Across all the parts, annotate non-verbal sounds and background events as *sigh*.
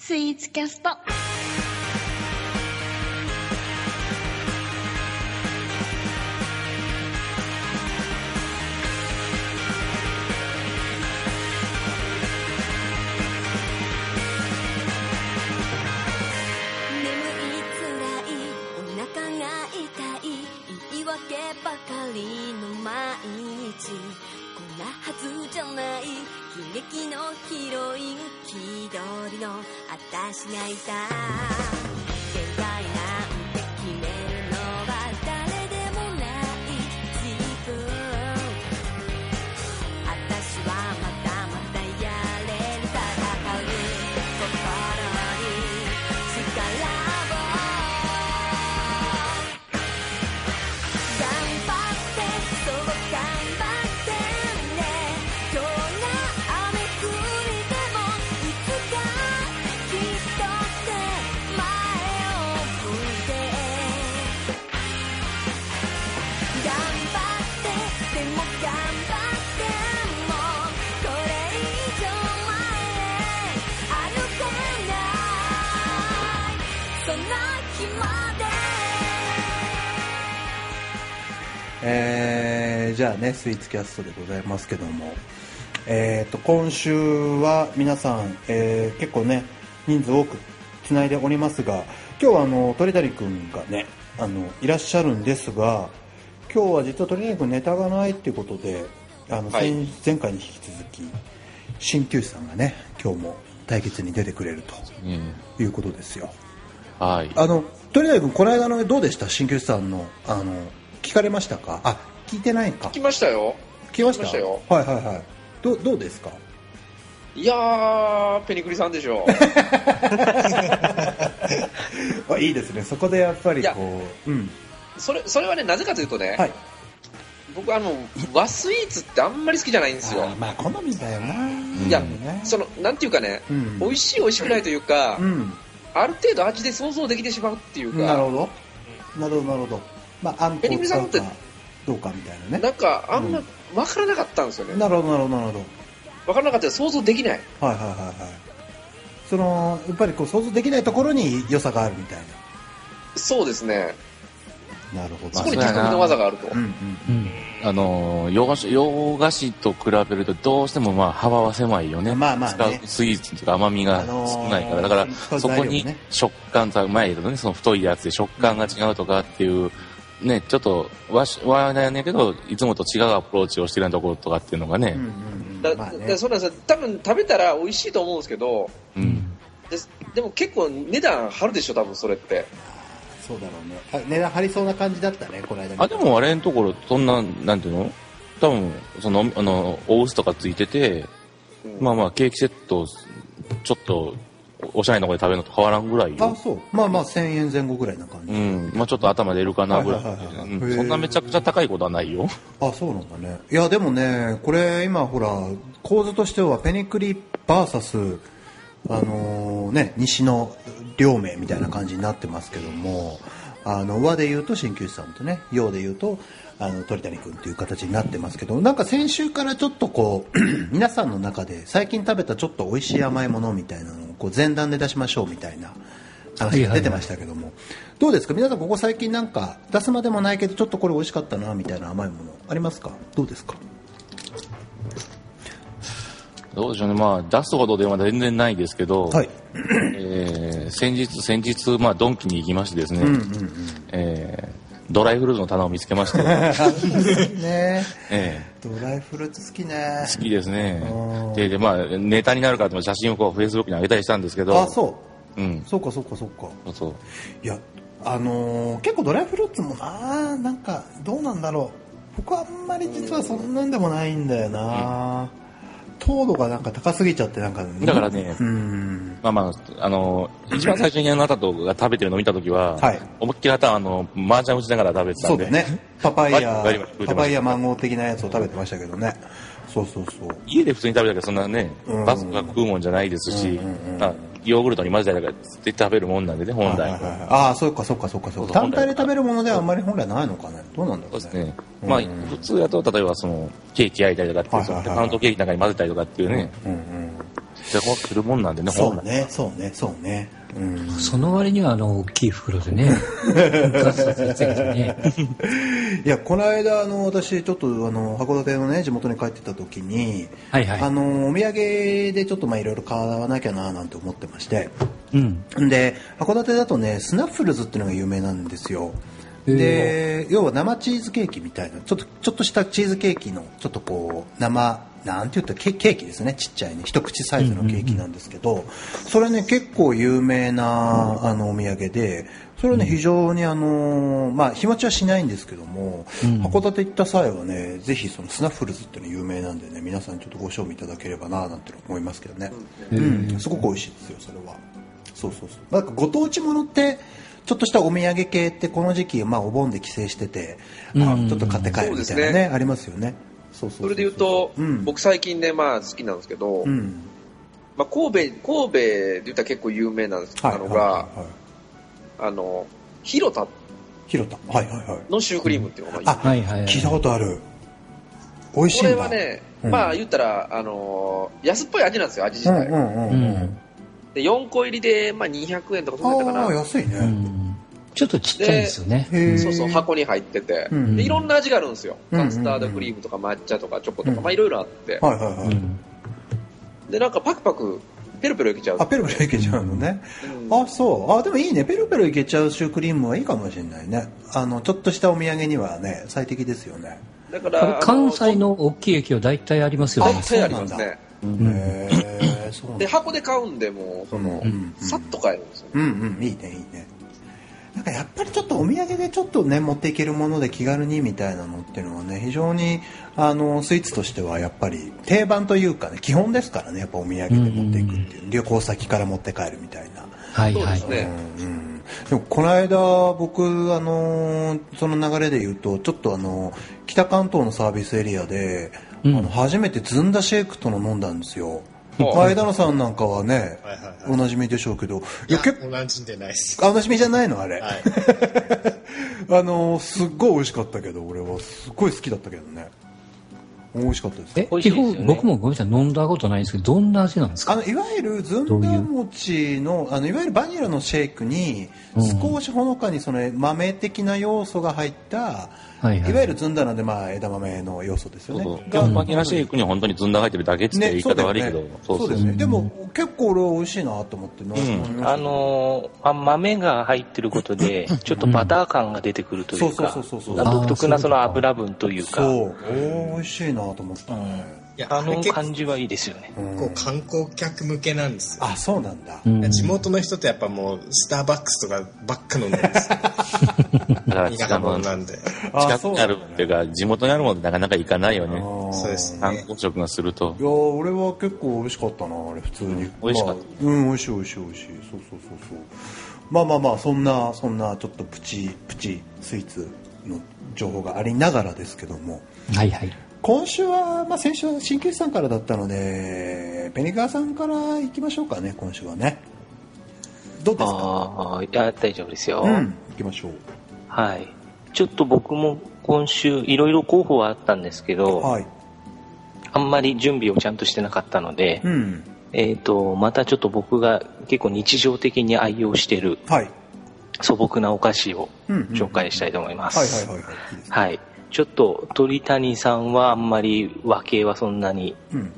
スイーツキャスト。眠いつらいお腹が痛い言い訳ばかりの毎日。こんなはずじゃない。喜劇のヒロイン気取りの私がいた。えー、じゃあねスイーツキャストでございますけども。えー、と今週は皆さん、えー結構ね人数多くつないでおりますが今日はあの鳥谷君がねあのいらっしゃるんですが今日は実は鳥谷君ネタがないっていうことであの、はい。先前回に引き続き鍼灸師さんがね今日も対決に出てくれるうん。ということですよ。はい。あの鳥谷君この間のどうでした？鍼灸師さんのあの聞かれましたか？あ聞いてないか。聞きましたよ。聞きました？よ。はいはいはい。どうどうですか？いやーペニクリさんでしょ *laughs* あいいですね。そこでやっぱりこううん。それそれはねなぜかというとね、はい。僕あの和スイーツってあんまり好きじゃないんですよ。あまあ好みだよな、いやね。そのなんていうかね、うん。美味しい美味しくないというか、うん。ある程度味で想像できてしまうっていうか。なるほど。なるほどなるほどまああんこペニクリさんって使うかどうかみたいなね。なんかあんま分からなかったんですよね、なるほどなるほどなるほど。分からなかったら想像できない。はいはいはいはいそのやっぱりこう想像できないところに良さがあるみたいそうですね。ななるほど。そこに匠の技があると、うんうんあのー洋菓子洋菓子と比べるとどうしてもまあ幅は狭いよね。まあまあね。使うスイーツとか甘みが少ないから、だかあのーらそこにね食感とうまいけどね、その太いやつで食感が違うとかっていう、ね、ちょっと和し和だよねんけど、いつもと違うアプローチをしてるようなところとかっていうのがね、うんうんうん。だまあね。だそうなんですよ。多分食べたら美味しいと思うんですけどうん。ででも結構値段張るでしょ多分それって。そうだろうね。あ値段張りそうな感じだったねこの間あ、でもあれのところ、そんな、なんていうの？多分、その、あの、お臼とかついてて、うん。まあまあ、ケーキセット、ちょっと、おしゃれなとこで食べるのと変わらんぐらいあよ。そうまあまあ1000円前後ぐらいな感じ、うん。まあちょっと頭出るかなぐらいそんなめちゃくちゃ高いことはないよ。あそうなんだねいやでもねこれ今ほら構図としてはペニクリ VS あのね西の両名みたいな感じになってますけどもあの和で言うと鍼灸師さんとね洋で言うとあの鳥谷君っていう形になってますけどなんか先週からちょっとこう *clears throat* 皆さんの中で最近食べたちょっと美味しい甘いものみたいなのをこう前段で出しましょうみたいな話が出てましたけども、どうですか？皆さんここ最近なんか出すまでもないけどちょっとこれ美味しかったなみたいな甘いものありますか？どうですか？どうでしょうね。まあ出すほどでは全然ないですけど、はい。えー先日、先日、まあドンキに行きましてですね、うんうんうん。えードライフルーツの棚を見つけまして、好 *laughs* きね。えドライフルーツ好きね。ー好きですね。うん。で、で、まあネタになるから写真をこうフェイスブックに上げたりしたんですけど、あそう。うん。そうかそうかそうか。そう。いやあのー結構ドライフルーツもななんかどうなんだろう。僕はあんまり実はそんなんでもないんだよな、糖度がなんか高すぎちゃってなんかだからねうん。まあまあ、あの、一番最初にあなたとが食べてるのを見たときは、はい。思いっきりあたあの、麻雀打ちながら食べてたんで。そうだね。パパイヤパパイヤマンゴー的なやつを食べてましたけどね。そうそうそう。家で普通に食べたけど、そんなねうん、バスが食うもんじゃないですし、うんうんうん。まあヨーグルトに混ぜたりとかって食べるもんなんでね、本来。はいはいはいああそうかそうかそうかそうかそう単体で食べるものではあんまり本来ないのかねどうなんだろうねそうですね。まあ、普通だと、例えばその、ケーキ焼いたりとかっていう、はいはいはいパウンドケーキなんかに混ぜたりとかっていうね、うんうんって持ってるもんなんでね、そう本来。ね、そうね、そうね。うん。その割にはあの大きい袋でね、ね。*laughs* いや、この間、あの、私、ちょっと、あの、函館のね、地元に帰ってた時に、はいはいあの、お土産でちょっと、まあ、いろいろ買わなきゃな、なんて思ってまして。うん。で、函館だとね、スナッフルズっていうのが有名なんですよ。へで、要は生チーズケーキみたいな、ちょっと、ちょっとしたチーズケーキの、ちょっとこう、生、なんて言ったらケケーキですね、ちっちゃいね、一口サイズのケーキなんですけど、それね、結構有名な、あの、お土産で、それはね、非常にあの、まあ、日持ちはしないんですけども、函館行った際はね、ぜひそのスナッフルズっていうの有名なんでね、皆さんちょっとご賞味いただければな、なんて思いますけどね。うん、すごく美味しいですよ、それは。そうそうそう。なんかご当地ものって、ちょっとしたお土産系ってこの時期、まあお盆で帰省してて、あちょっと買って帰るみたいなね、ね。ありますよね。そうそううそれで言うと、うん、僕最近ね、まあ好きなんですけど、うん。まあ、神戸、神戸で言ったら結構有名なんですはい。なのが、はいはいはいあの、広田広田。はいはいはい。のシュークリームっていうのがあ、はいはいはい聞いたことある。美味しいんだ。これはね、うんまあ言ったら、あのー安っぽい味なんですよ、味自体。うんうんうんううん。ん。で、4個入りで、まあ200円とかそんなったああ、かな。安いうね。ん。ちょっとちっちゃいですよね。そうそう、箱に入ってて、うんで、いろんな味があるんですよ。うんカスタードクリームとか抹茶とかチョコとか、うんまあいろいろあって。はいはいはい。うん。で、なんかパクパク、ペロペロいけちゃうあ、。ペロペロいけちゃうのね。うんあ、そう。あ、でもいいね。ペロペロいけちゃうシュークリームはいいかもしれないね。あの、ちょっとしたお土産にはね、最適ですよね。だから、関西の大きい駅は大体ありますよね大。体ありますね。うんへえ、そうなんで、だ。箱で買うんで、もう、その、うんさっと買えるんですよ。うんうん、いいね、いいね。かやっぱりちょっとお土産でちょっとね、持っていけるもので気軽にみたいなのっていうのはね、非常に、あの、スイーツとしてはやっぱり定番というかね、基本ですからね、やっぱお土産で持っていくっていう。旅行先から持って帰るみたいな。はいはいそう。ですねうんうんでもこの間僕あのーその流れで言うとちょっとあの北関東のサービスエリアで、うんあの初めてずんだシェイクとの飲んだんですよ、ほうまあ枝野さんなんかはね、はいはいはい。おなじみでしょうけど。いいや、や結構同じでないです。あおなじみじゃないのあれ、はい。*laughs* あのーすっごい美味しかったけど俺は。すっごい好きだったけどね美味しかったです。え、基本、僕もごめんなさい、飲んだことないんですけど、どんな味なんですか？あのいわゆるずんだ餅のあのいわゆるバニラのシェイクにうん。少しほのかにその豆的な要素が入った、はいはい。いわゆるずんだなんでまあ枝豆の要素ですよね。そう。がバニラシェイクに本当にずんだが入ってるだけって言い方悪いけど、そうですね。でも結構俺は美味しいなと思って飲みました？あのーあ豆が入ってることで、ちょっとバター感が出てくるというかそうそうそうそうそう。独特なその油分というか、そう、おー美味しいなと思ったね。いや、あの感じはいいですよね。うん観光客向けなんですよ。あ、そうなんだ。うん地元の人ってやっぱもう、スターバックスとかばっか飲んでるんですよ。だから田舎者なんで。あ近くにあるっていうか、地元にあるものってなかなか行かないよね。そうですね観光食がするとい。や俺は結構美味しかったなあれ普通に、うん美味しかったまあうん美味しい美味しい美味しいそうそうそうそうまあまあまあそんなそんなちょっとプチプチスイーツの情報がありながらですけどもはいはい。今週は、まあ、先週は鍼灸師さんからだったのでペニガーさんから行きましょうかね今週はね。どうですか？ああ、いや、大丈夫ですよ。うん行きましょう。はい。ちょっと僕も今週いろいろ候補はあったんですけど、はい。あんまり準備をちゃんとしてなかったので、うん。えっ、と、またちょっと僕が結構日常的に愛用しているはい。素朴なお菓子を紹介したいと思います。はいちょっと鳥谷さんはあんまり和系はそんなにうん。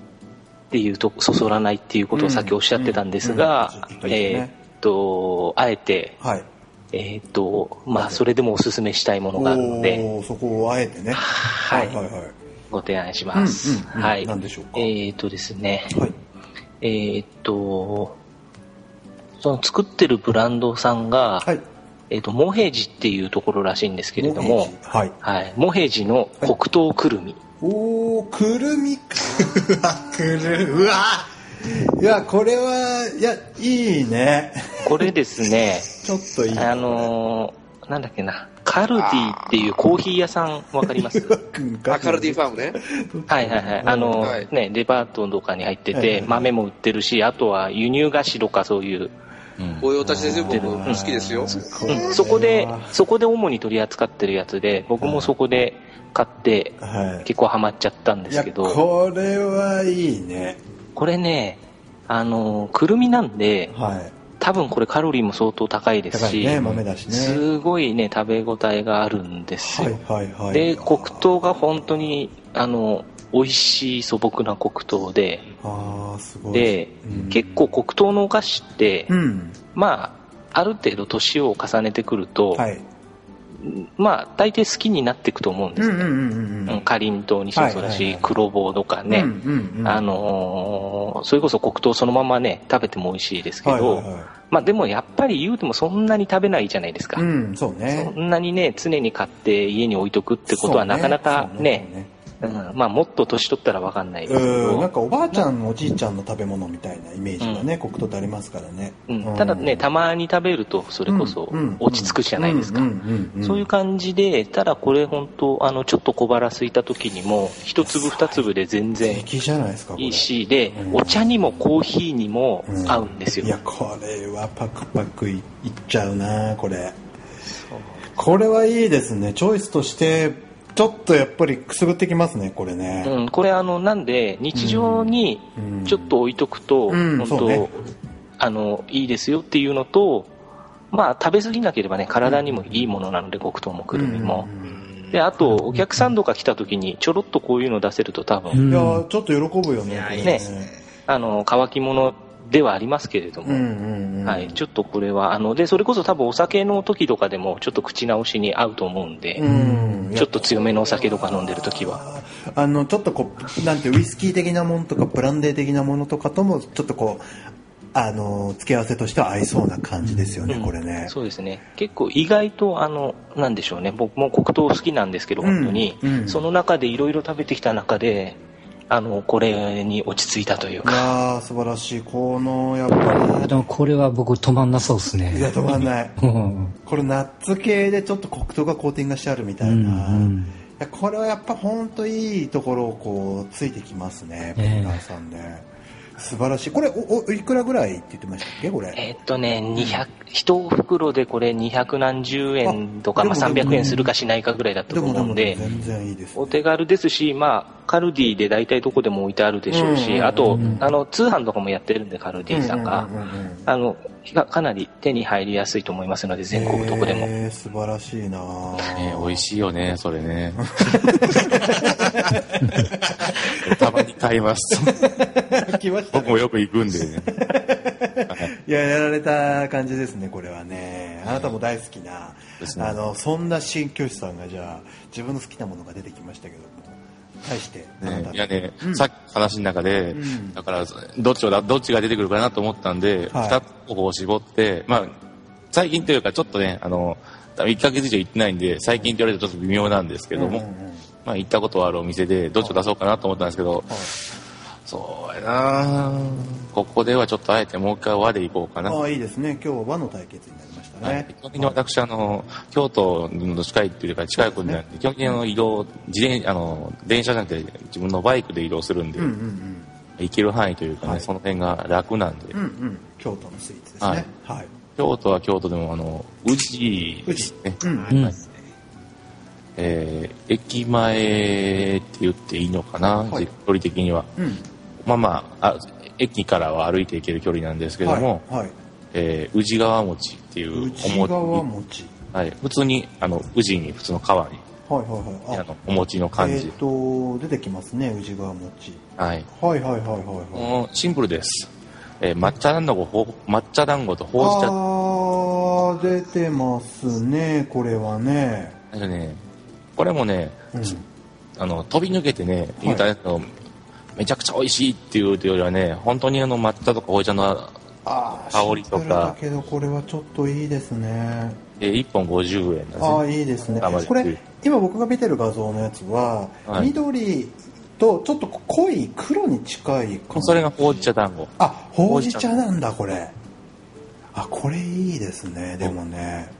っていうとそそらないっていうことをさっきおっしゃってたんですがえっと、あえて、はいえーっと、まあ、それでもおすすめしたいものがあるので、そこをあえてねはいはいはいはいご提案します。はい。何でしょうかえーっとですね、はいえーっと、その作ってるブランドさん。が、はいえーっと、モヘジっていうところらしいんですけれども、はい。はい。モヘジの黒糖くるみ。おーくるみか。うわ、くる、うわ。いやこれはいやいいね。これですね、*laughs* ちょっといい。あのーなんだっけな、カルディっていうコーヒー屋さんわかります？アカルディファームね。はいはいはい。あのはい。ね、デパートとかに入ってはいはいて、豆も売ってるし、あとは輸入菓子とかそういう、うん御用達ですよ、僕うん。好きですよ。うん。そこで、そこで主に取り扱ってるやつで、僕もそこで買って、はい。結構ハマっちゃったんですけど、これはいいね。これね、あの、くるみなんで、はい。多分これカロリーも相当高いですし、ね豆だしね。すごいね、食べ応えがあるんですよ。はいはいはい。で、黒糖が本当に、あの、美味しい素朴な黒糖で、ああすごい。で、うん。結構黒糖のお菓子って、うん。まあ、ある程度年を重ねてくると、はい。まあ、大抵好きになっていくと思うんですね。かりんとうにしてもそうだし、黒棒とかね、あのーそれこそ黒糖そのままね、食べても美味しいですけど、まあでもやっぱり言うてもそんなに食べないじゃないですか。うんそうね。そんなにね、常に買って家に置いとくってことはなかなかね、うん、まあもっと年取ったらわかんないですけうん。なんど、かおばあちゃんおじいちゃんの食べ物みたいなイメージがね、黒糖ってありますからね、うん、ただね、たまに食べるとそれこそうん。うん。落ち着くじゃないですか。うん。うん。うん。うん。そういう感じで、ただこれ本当、あの、ちょっと小腹空いた時にも、一粒二粒で全然素敵じゃないですかこれ。いいし、でう、ん。お茶にもコーヒーにもうん合うんですよ。いやこれはパクパクいいっちゃうなこれ。これはいいですね。チョイスとしてちょっとやっぱりくすぐってきますねこれね、うん、これあの、なんで、日常にうん。ちょっと置いとくと、うん。本当、そうね。あの、いいですよっていうのと、まあ、食べ過ぎなければね、体にもいいものなので、黒糖もくるみも。で、あと、お客さんとか来た時に、ちょろっとこういうの出せると多分、うんいやちょっと喜ぶよねこれね。あの、乾き物ではありますけれども、うんうんうん。はい、ちょっとこれは、あの、で、それこそ多分お酒の時とかでも、ちょっと口直しに合うと思うんで、うん。ちょっと強めのお酒とか飲んでる時は。あのちょっとこうなんてウイスキー的なものとかブランデー的なものとかともちょっとこうあの付け合わせとしては合いそうな感じですよね、うん。これね。そうですね。結構意外と、あの、なんでしょうね。僕も黒糖好きなんですけど、うん。本当に。うん。その中でいろいろ食べてきた中で、あの、これに落ち着いたといういか。やー素晴らしい。このやっぱでもこれは僕止まんなそうですね。りいや止まんない。*laughs* うん。これナッツ系でちょっと黒糖がコーティングしてあるみたいな、うんうんいやこれはやっぱ本当いいところをこうついてきますねええ。ペーターさんね、素晴らしい。これおおいくらぐらいって言ってましたっけ？これ。えーっとね、200、一袋でこれ200何十円とか、まああでも300円するかしないかぐらいだったと思うんで、全然いいです、ね、お手軽ですし、まあ、カルディで大体どこでも置いてあるでしょうし、うんうんうんあと、あの、通販とかもやってるんで、カルディさんが。うんうんうんうん。あの、かかなり手に入りやすいと思いますので、全国どこでも。えー素晴らしいなね、美味しいよね、それね。*laughs* たまに買います。来ました僕もよく行くんでね。いややられた感じですねこれはねあなたも大好きな、ねあのそんな新教師さんがじゃあ自分の好きなものが出てきましたけども対してね。いやね、うん。さっきの話の中で、ん。だから、どっちをだ、どっちが出てくるかなと思ったんで、二、はい。つ候補を絞って、まあ、最近というか、ちょっとね、あの、多分1ヶ月以上行ってないんで、最近って言われるとちょっと微妙なんですけども、うんうんうん。まあ、行ったことはあるお店で、どっちを出そうかなと思ったんですけど、そうやな。ここではちょっとあえてもう一回和で行こうかな。ああいいですね。今日は和の対決になりましたはい。ね、基本的に私、あの、京都の近いっていうか近い国なんで、基本的にあの移動、自転、あの、電車じゃなくて自分のバイクで移動するんで、うんうん行ける範囲というかね、はい。その辺が楽なんで、うんうん。うん京都のスイーツですね。はい、京都は京都でも、あの、宇治ですね。うん。うんえー駅前って言っていいのかな、はい。距離的には。うん。まあまああ、駅からは歩いて行ける距離なんですけども、はい、はい、えー宇治川餅っていう内側餅はい、普通に、あの、宇治に普通の川に、はいはいはいあの、お餅の感じ。えっ、と出てきますね宇治川餅はい。はいはいはいはいはいシンプルです。えー抹茶団子、ほう抹茶団子とほうじ茶。あー出てますねこれはねなんかね、これもね、うんあの、飛び抜けてね、言うたらあのめちゃくちゃ美味しいっていうよりはね、本当にあの抹茶とかほうじ茶の、香りとか。だけどこれはちょっといいですね。えー、1本50円なんですああね。いいですね。これ今僕が見てる画像のやつは、はい。緑とちょっと濃い黒に近いそれがほうじ茶団子。あほうじ茶なんだこれ。あこれいいですねでもね。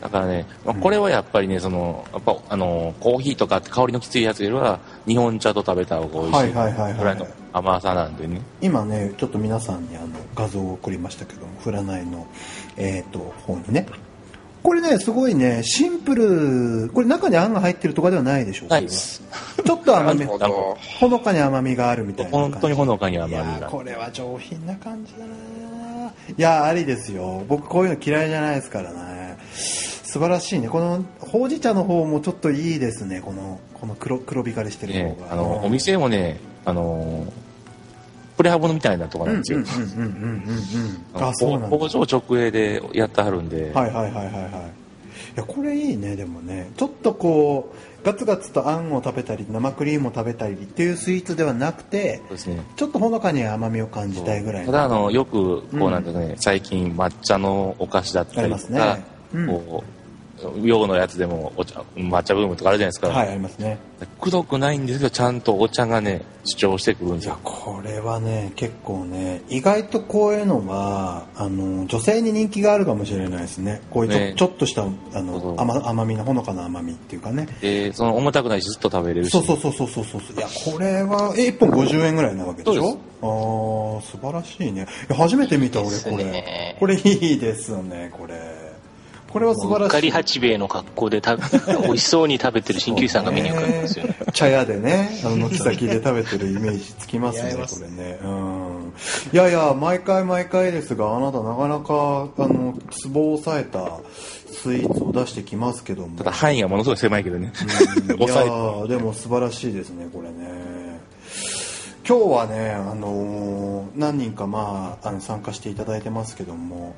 だからね、まあこれはやっぱりね、その、やっぱ、あの、コーヒーとか香りのきついやつよりは、日本茶と食べた方が美味しい。はいはいはいはい。ぐらいの甘さなんでね。今ねちょっと皆さんにあの画像を送りましたけども占いのえっ、と方にね。これねすごいねシンプルこれ中にあんが入ってるとかではないでしょう。ないです。ちょっと甘み。ほのかに甘みがあるみたいな本当にほのかに甘いみが。これは上品な感じだな。いやーありですよ。僕こういうの嫌いじゃないですからね素晴らしいね。このほうじ茶の方もちょっといいですね。このこの黒黒光りしてるね方が、あの、お店もね、あの、プレハブみたいなとこうんうんなんですよ。うんうんうんうんうんあそうなんだ。工場直営でやってはるんで、はいはいはいはいはい。いやこれいいねでもね。ちょっとこうガツガツとあんを食べたり生クリームを食べたりっていうスイーツではなくてそうですね。ちょっとほのかに甘みを感じたいぐらいの。ただあのよくうんこうなんかね、最近抹茶のお菓子だったりとありまか、すね。うん。こう洋のやつでもお茶抹茶ブームとかあるじゃないですか、はいありますね。くどくないんですけどちゃんとお茶がね主張してくるんですいやよ。これはね結構ね意外とこういうのはあの女性に人気があるかもしれないですね。こういうちょ,、ね。ちょっとしたあの甘甘みのほのかな甘みっていうかね。でその重たくないしずっと食べれるし。そうそうそうそうそうそう。いやこれはえ1本50円ぐらいなわけでしそうょああ素晴らしいね。初めて見た俺これ。ねこれいいですよねこれこれは素晴うっかりらしい八兵衛の格好でた *laughs* 美味しそうに食べてる鍼灸師さんが目に浮かびますよね。茶屋でね、あの、軒先で食べてるイメージつきますね、*laughs* これね。うん。いやいや、毎回毎回ですが、あなたなかなか、あの、ツボを抑えたスイーツを出してきますけども。ただ範囲がものすごい狭いけどね *laughs* いや抑えてーでも素晴らしいですね、これね。今日はね、あのー何人かまあ、あの、参加していただいてますけども、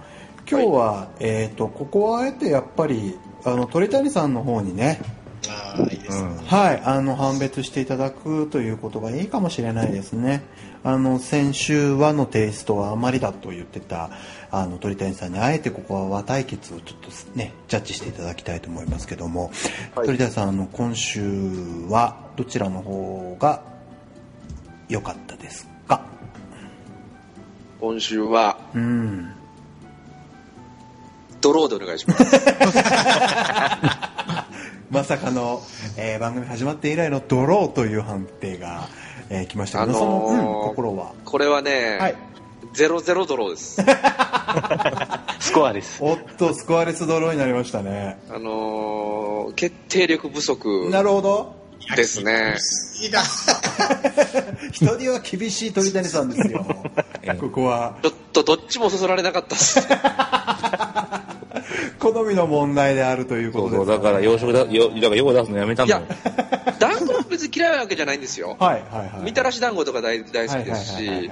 今日は、えっ、と、ここはあえてやっぱり、あの、鳥谷さんの方にね、ああ、いいですね。はい、あの判別していただくということがいいかもしれないですね。あの先週和のテイストはあまりだと言ってたあの鳥谷さんにあえてここは和対決をちょっとねジャッジしていただきたいと思いますけども、はい鳥谷さんあの今週はどちらの方が良かったですか？今週は、うん。ドローでお願いします。*laughs* まさかの、えー番組始まって以来のドローという判定が、えー来ましたけど、あのーその、うん、心は？これはね、はい。ゼロゼロドローです。*laughs* スコアです。おっと、スコアレスドローになりましたね。あのー決定力不足なるほど。ですね。いいな。*laughs* 人には厳しい鳥谷さんですよ。ここは。ちょっとどっちもそそられなかったです。好みの問題であるというこそうとですそうだから洋食だよだから用出すのやめたいやんだよ、*laughs* 団子は別に嫌いなわけじゃないんですよ。はいはいはい。みたらし団子とか大大好きですし、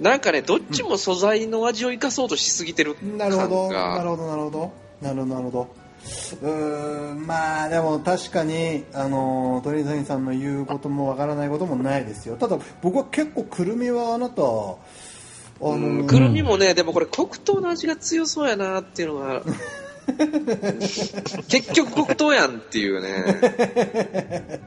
なんかね、どっちも素材の味を生かそうとしすぎてるなるほど、感がなるほど、なるほど。なるほど、なるほど。うーん、まあでも確かに、あの、鳥谷さんの言うこともわからないこともないですよ。ただ、僕は結構くるみはあなた、あのうん。くるみもね、でもこれ黒糖の味が強そうやなっていうのが、*laughs* 結局黒糖やんっていうね。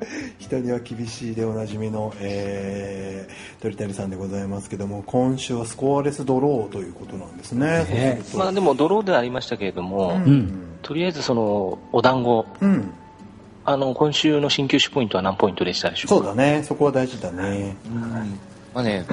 *laughs* 人には厳しいでおなじみの、えー、鳥谷さんでございますけども今週はスコアレスドローということなんですね。ね。そうすると。まあでもドローではありましたけれども、うん。とりあえずそのお団子、うん、あの今週の新球種ポイントは何ポイントでしたでしょうか？そうだね。そこは大事だね。まあね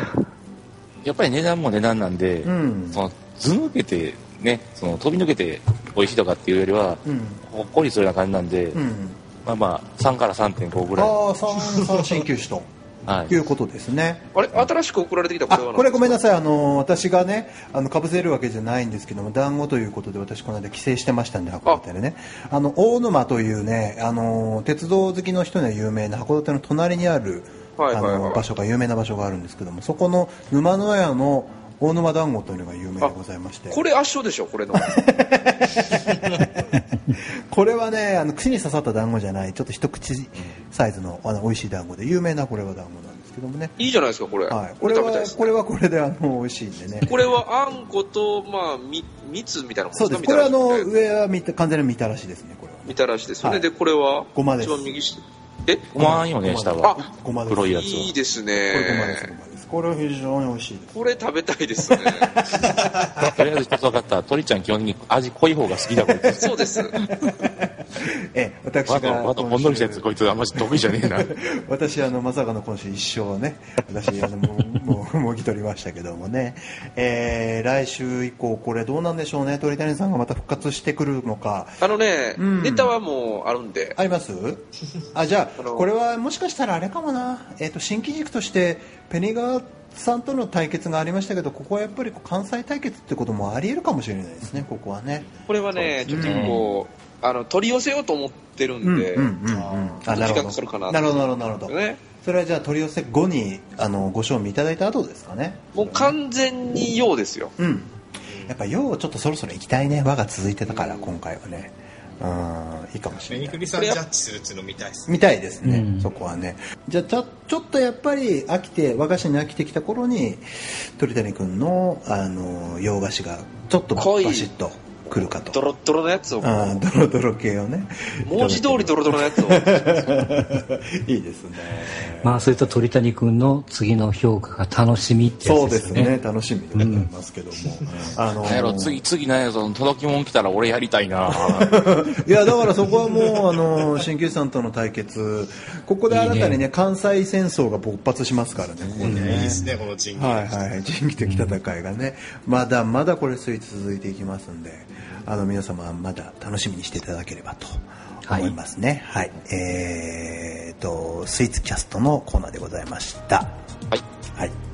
やっぱり値段も値段なんで、うん。そのず抜けてねその飛び抜けて美味しいとかっていうよりは、うん。ほっこりするような感じなんで、うん、まあまあ3から3.5ぐらい。ああ三三新球種と。*laughs* はい。いうことですね。あれ？新しく送られてきたこあれはこれごめんなさい。あの私がねあのかぶせるわけじゃないんですけども団子ということで私この間帰省してましたんで函館でね。あの大沼というねあの鉄道好きの人には有名な函館の隣にあるはいはいはい。あの場所が有名な場所があるんですけどもそこの沼の屋の大沼団子というのが有名でございまして。これ圧勝でしょ、これの。*laughs* これはねあの口に刺さった団子じゃないちょっと一口サイズのあの美味しい団子で有名なこれは団子なんですけどもね。いいじゃないですか、これ。はい、ここれはこれはこれであの美味しいんでね。これはあんこと、まあ、み蜜みたいなもんそうです。かこれはあの上はみた完全にみたらしですねこれはね。みたらしですよね。はい。で、これは、ごまです一番右下。え？ごまんよね下は。あごまです。黒いやついいですこれごまですごね。まです。これは非常に美味しいです。これ食べたいですね。*laughs* とりあえず一つ分かった。鳥ちゃん基本的に味濃い方が好きだからえそうです。え私がまだほんのりしたやつ、こいつあんまり得意じゃねえな。*laughs* 私あのまさかの今週一生をね私あのもう *laughs* もうもぎ取りましたけどもね、えー来週以降これどうなんでしょうね鳥谷さんがまた復活してくるのか。あのね、うん。ネタはもうあるんで、あります？*laughs* あじゃあこれはもしかしたらあれかもな、えー、と新機軸としてペニガーさんとの対決がありましたけどここはやっぱり関西対決ってこともありえるかもしれないですねここはね。これはね、ちょっとこう、あの、取り寄せようと思ってるんで、うんうんうんうん。あなる時間ほかかるかなどなるほどなるほどなるほど。ね。それはじゃあ取り寄せ後にあのご賞味いただいた後ですかね。もう完全に用ですよ。うん。やっぱようちょっとそろそろ行きたいね。輪が続いてたから今回はね。うんいいかもしメニクれないリさんジャッジするっていうの見たいですね。見たいですね、うん。そこはね。じゃあちょちょっとやっぱり飽きて和菓子に飽きてきた頃に鳥谷君のあの洋菓子がちょっとバシッとくるかと。ドロッドロのやつを、ああドロドロ系をね。文字通りドロドロのやつを。*laughs* いいですね。まあ、それと鳥谷君の次の評価が楽しみってやそうでつですすよね。ね。楽しみでございますけども、あのなんやろ、次、次なんやろ、その届き物来たら俺やりたいな。*laughs* いやだからそこはもうあの鍼灸師さんとの対決。ここで新たにね関西戦争が勃発しますからねここにいいねですね、この人はいはい。人気的戦いがね、まだまだこれ続いていきますんであの皆様はまだ楽しみにしていただければと思いますね。はい、えーとスイーツキャストのコーナーでございました。はい。はい